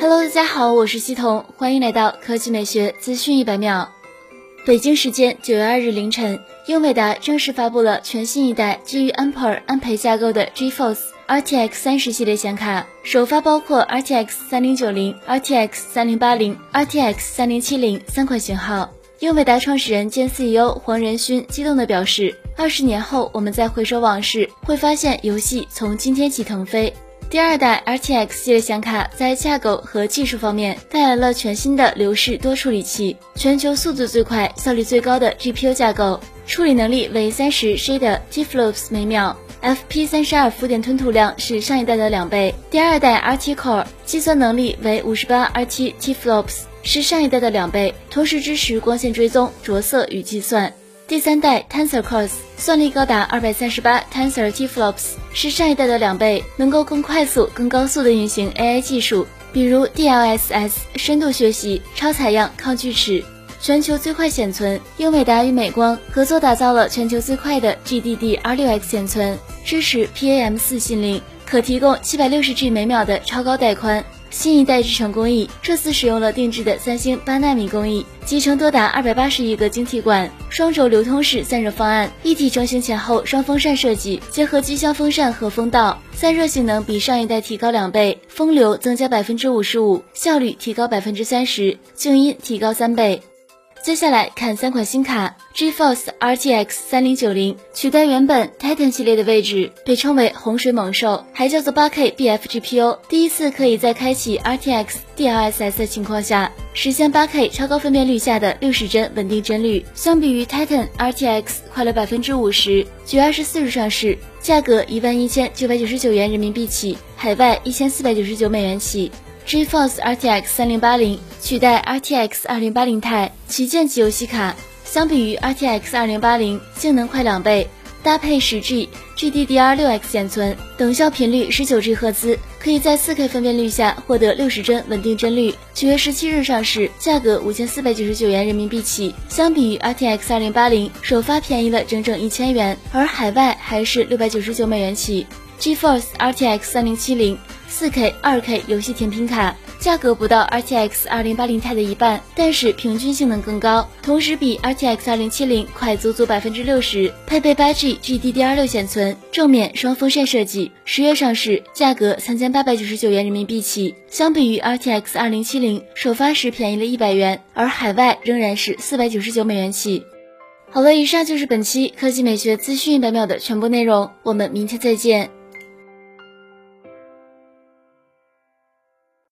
Hello，大家好，我是西彤，欢迎来到科技美学资讯一百秒。北京时间九月二日凌晨，英伟达正式发布了全新一代基于 Amper 安培架构的 GeForce RTX 三十系列显卡，首发包括 RTX 三零九零、RTX 三零八零、RTX 三零七零三款型号。英伟达创始人兼 CEO 黄仁勋激动地表示：“二十年后，我们再回首往事，会发现游戏从今天起腾飞。”第二代 RTX 系列显卡在架构和技术方面带来了全新的流式多处理器，全球速度最快、效率最高的 GPU 架构，处理能力为三十 shade TFLOPS 每秒，FP 三十二浮点吞吐量是上一代的两倍。第二代 RT Core 计算能力为五十八 RT TFLOPS，是上一代的两倍，同时支持光线追踪、着色与计算。第三代 Tensor Cores 算力高达二百三十八 Tensor TFLOPS，是上一代的两倍，能够更快速、更高速的运行 AI 技术，比如 DLSS 深度学习、超采样、抗锯齿。全球最快显存，英伟达与美光合作打造了全球最快的 GDDR6X 显存，支持 PAM4 信令，可提供七百六十 G 每秒的超高带宽。新一代制程工艺这次使用了定制的三星八纳米工艺，集成多达二百八十亿个晶体管，双轴流通式散热方案，一体成型前后双风扇设计，结合机箱风扇和风道，散热性能比上一代提高两倍，风流增加百分之五十五，效率提高百分之三十，静音提高三倍。接下来看三款新卡，GeForce RTX 三零九零取代原本 Titan 系列的位置，被称为洪水猛兽，还叫做八 K BF GPU，第一次可以在开启 RTX DLSS 的情况下，实现八 K 超高分辨率下的六十帧稳定帧率，相比于 Titan RTX 快了百分之五十。九月二十四日上市，价格一万一千九百九十九元人民币起，海外一千四百九十九美元起。GeForce RTX 三零八零取代 RTX 二零八零钛旗舰级游戏卡，相比于 RTX 二零八零，性能快两倍，搭配十 G GDDR6X 显存，等效频率十九 G 赫兹，可以在四 K 分辨率下获得六十帧稳定帧率。九月十七日上市，价格五千四百九十九元人民币起，相比于 RTX 二零八零，首发便宜了整整一千元，而海外还是六百九十九美元起。GeForce RTX 三零七零。四 K、二 K 游戏甜品卡，价格不到 RTX 二零八零钛的一半，但是平均性能更高，同时比 RTX 二零七零快足足百分之六十。配备八 G GDDR 六显存，正面双风扇设计。十月上市，价格三千八百九十九元人民币起，相比于 RTX 二零七零首发时便宜了一百元，而海外仍然是四百九十九美元起。好了，以上就是本期科技美学资讯一百秒的全部内容，我们明天再见。